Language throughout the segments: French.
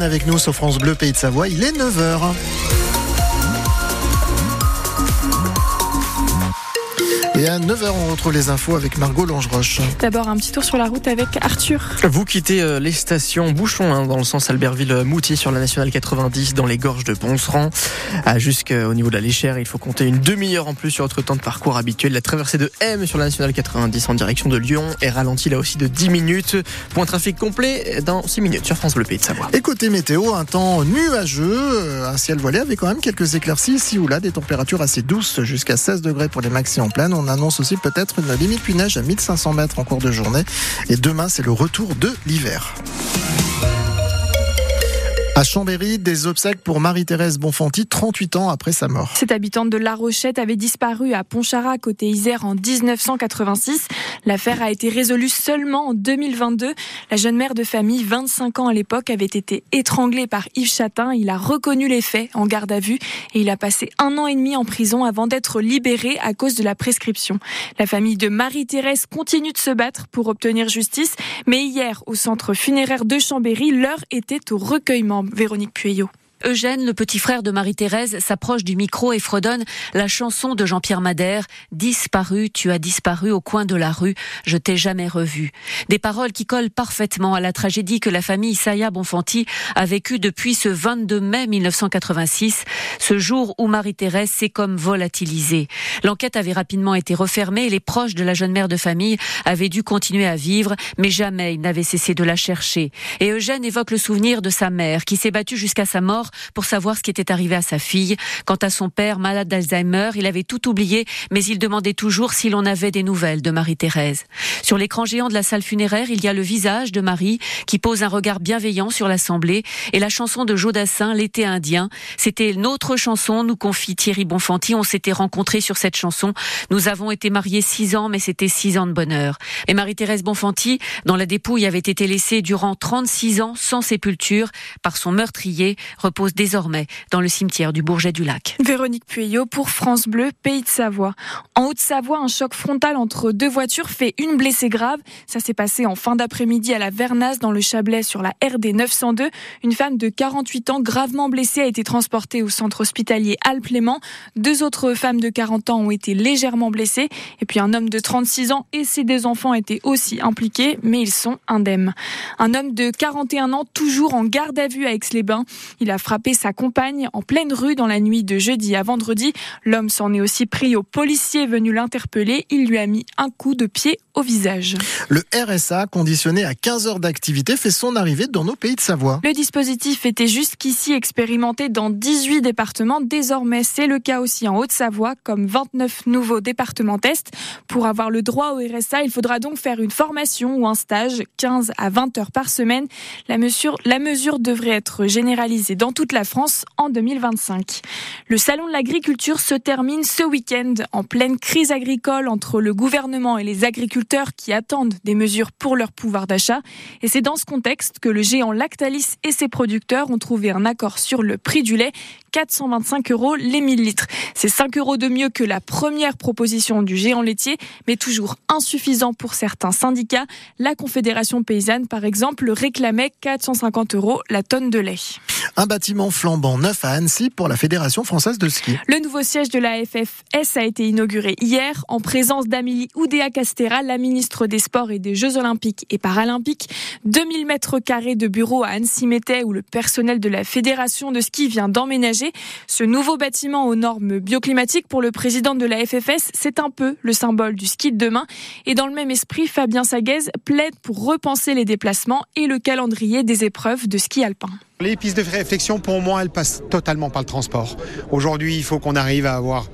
Avec nous sur France Bleu Pays de Savoie, il est 9h. Et à 9h, on retrouve les infos avec Margot Longeroche. D'abord, un petit tour sur la route avec Arthur. Vous quittez euh, les stations Bouchon hein, dans le sens Albertville-Moutier sur la nationale 90 dans les gorges de Ponceran. Jusqu'au niveau de la Léchère, il faut compter une demi-heure en plus sur votre temps de parcours habituel. La traversée de M sur la nationale 90 en direction de Lyon est ralentie là aussi de 10 minutes. Point trafic complet dans 6 minutes sur France Bleu Pays de Savoie. Écoutez météo, un temps nuageux, un ciel voilé avec quand même quelques éclaircies ici ou là, des températures assez douces jusqu'à 16 degrés pour les maxi en pleine. On annonce aussi peut-être une limite puis neige à 1500 mètres en cours de journée. Et demain, c'est le retour de l'hiver. À Chambéry, des obsèques pour Marie-Thérèse Bonfanti, 38 ans après sa mort. Cette habitante de La Rochette avait disparu à Pontcharrat, côté Isère, en 1986. L'affaire a été résolue seulement en 2022. La jeune mère de famille, 25 ans à l'époque, avait été étranglée par Yves Chatin. Il a reconnu les faits en garde à vue et il a passé un an et demi en prison avant d'être libéré à cause de la prescription. La famille de Marie-Thérèse continue de se battre pour obtenir justice, mais hier, au centre funéraire de Chambéry, l'heure était au recueillement. Véronique Pueyo. Eugène, le petit frère de Marie-Thérèse, s'approche du micro et fredonne la chanson de Jean-Pierre Madère, Disparu, tu as disparu au coin de la rue, je t'ai jamais revu. Des paroles qui collent parfaitement à la tragédie que la famille Saya Bonfanti a vécue depuis ce 22 mai 1986, ce jour où Marie-Thérèse s'est comme volatilisée. L'enquête avait rapidement été refermée et les proches de la jeune mère de famille avaient dû continuer à vivre, mais jamais ils n'avaient cessé de la chercher. Et Eugène évoque le souvenir de sa mère qui s'est battue jusqu'à sa mort pour savoir ce qui était arrivé à sa fille. Quant à son père, malade d'Alzheimer, il avait tout oublié, mais il demandait toujours si l'on avait des nouvelles de Marie-Thérèse. Sur l'écran géant de la salle funéraire, il y a le visage de Marie qui pose un regard bienveillant sur l'assemblée et la chanson de Jodassin, L'été indien. C'était notre chanson, nous confie Thierry Bonfanti. On s'était rencontrés sur cette chanson. Nous avons été mariés six ans, mais c'était six ans de bonheur. Et Marie-Thérèse Bonfanti, dont la dépouille avait été laissée durant 36 ans sans sépulture par son meurtrier, repose désormais dans le cimetière du Bourget du Lac. Véronique Pueyo pour France Bleu, Pays de Savoie. En Haute-Savoie, un choc frontal entre deux voitures fait une blessée grave. Ça s'est passé en fin d'après-midi à la Vernasse dans le Chablais sur la RD 902. Une femme de 48 ans gravement blessée a été transportée au centre hospitalier Alpes-Léman. Deux autres femmes de 40 ans ont été légèrement blessées. Et puis un homme de 36 ans et ses deux enfants étaient aussi impliqués, mais ils sont indemnes. Un homme de 41 ans toujours en garde à vue à Aix-les-Bains. Il a frappé sa compagne en pleine rue dans la nuit de jeudi à vendredi. L'homme s'en est aussi pris au policier venu l'interpeller. Il lui a mis un coup de pied au visage. Le RSA, conditionné à 15 heures d'activité, fait son arrivée dans nos pays de Savoie. Le dispositif était jusqu'ici expérimenté dans 18 départements. Désormais, c'est le cas aussi en Haute-Savoie, comme 29 nouveaux départements test. Pour avoir le droit au RSA, il faudra donc faire une formation ou un stage, 15 à 20 heures par semaine. La mesure, la mesure devrait être généralisée dans toute la France en 2025. Le salon de l'agriculture se termine ce week-end en pleine crise agricole entre le gouvernement et les agriculteurs qui attendent des mesures pour leur pouvoir d'achat. Et c'est dans ce contexte que le géant Lactalis et ses producteurs ont trouvé un accord sur le prix du lait 425 euros les 1000 litres. C'est 5 euros de mieux que la première proposition du géant laitier, mais toujours insuffisant pour certains syndicats. La Confédération paysanne, par exemple, réclamait 450 euros la tonne de lait. Un bâtiment flambant neuf à Annecy pour la Fédération française de ski. Le nouveau siège de la FFS a été inauguré hier en présence d'Amélie Oudéa Castera, la ministre des Sports et des Jeux Olympiques et Paralympiques. 2000 mètres carrés de bureaux à Annecy-Métais où le personnel de la Fédération de ski vient d'emménager. Ce nouveau bâtiment aux normes bioclimatiques pour le président de la FFS, c'est un peu le symbole du ski de demain. Et dans le même esprit, Fabien Saguez plaide pour repenser les déplacements et le calendrier des épreuves de ski alpin. Les pistes de réflexion, pour moi, elles passent totalement par le transport. Aujourd'hui, il faut qu'on arrive à avoir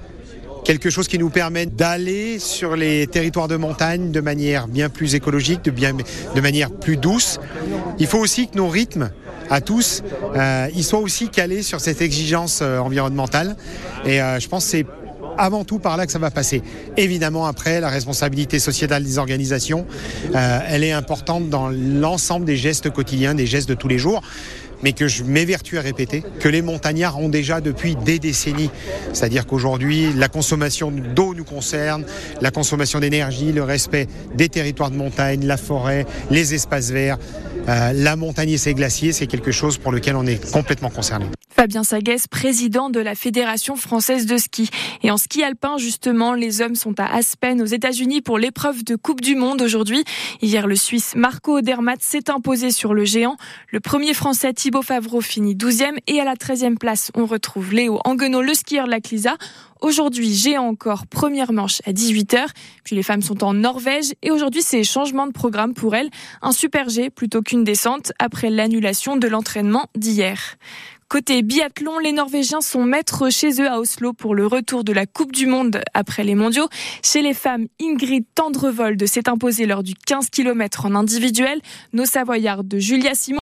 quelque chose qui nous permet d'aller sur les territoires de montagne de manière bien plus écologique, de, bien, de manière plus douce. Il faut aussi que nos rythmes à tous, euh, ils soient aussi calés sur cette exigence euh, environnementale. Et euh, je pense c'est avant tout par là que ça va passer. Évidemment, après, la responsabilité sociétale des organisations, euh, elle est importante dans l'ensemble des gestes quotidiens, des gestes de tous les jours mais que je m'évertue à répéter, que les montagnards ont déjà depuis des décennies. C'est-à-dire qu'aujourd'hui, la consommation d'eau nous concerne, la consommation d'énergie, le respect des territoires de montagne, la forêt, les espaces verts. Euh, la montagne et ses glaciers, c'est quelque chose pour lequel on est complètement concerné. Fabien Saguès, président de la Fédération française de ski. Et en ski alpin, justement, les hommes sont à Aspen, aux États-Unis, pour l'épreuve de Coupe du Monde aujourd'hui. Hier, le Suisse Marco Odermatt s'est imposé sur le géant. Le premier Français Thibaut Favreau finit 12e et à la 13e place, on retrouve Léo Anguenot, le skieur de la Clisa. Aujourd'hui, géant encore, première manche à 18h. Puis les femmes sont en Norvège et aujourd'hui, c'est changement de programme pour elles. Un super G plutôt qu'une descente après l'annulation de l'entraînement d'hier. Côté biathlon, les Norvégiens sont maîtres chez eux à Oslo pour le retour de la Coupe du Monde après les mondiaux. Chez les femmes, Ingrid Tendrevold s'est imposée lors du 15 km en individuel. Nos Savoyardes de Julia Simon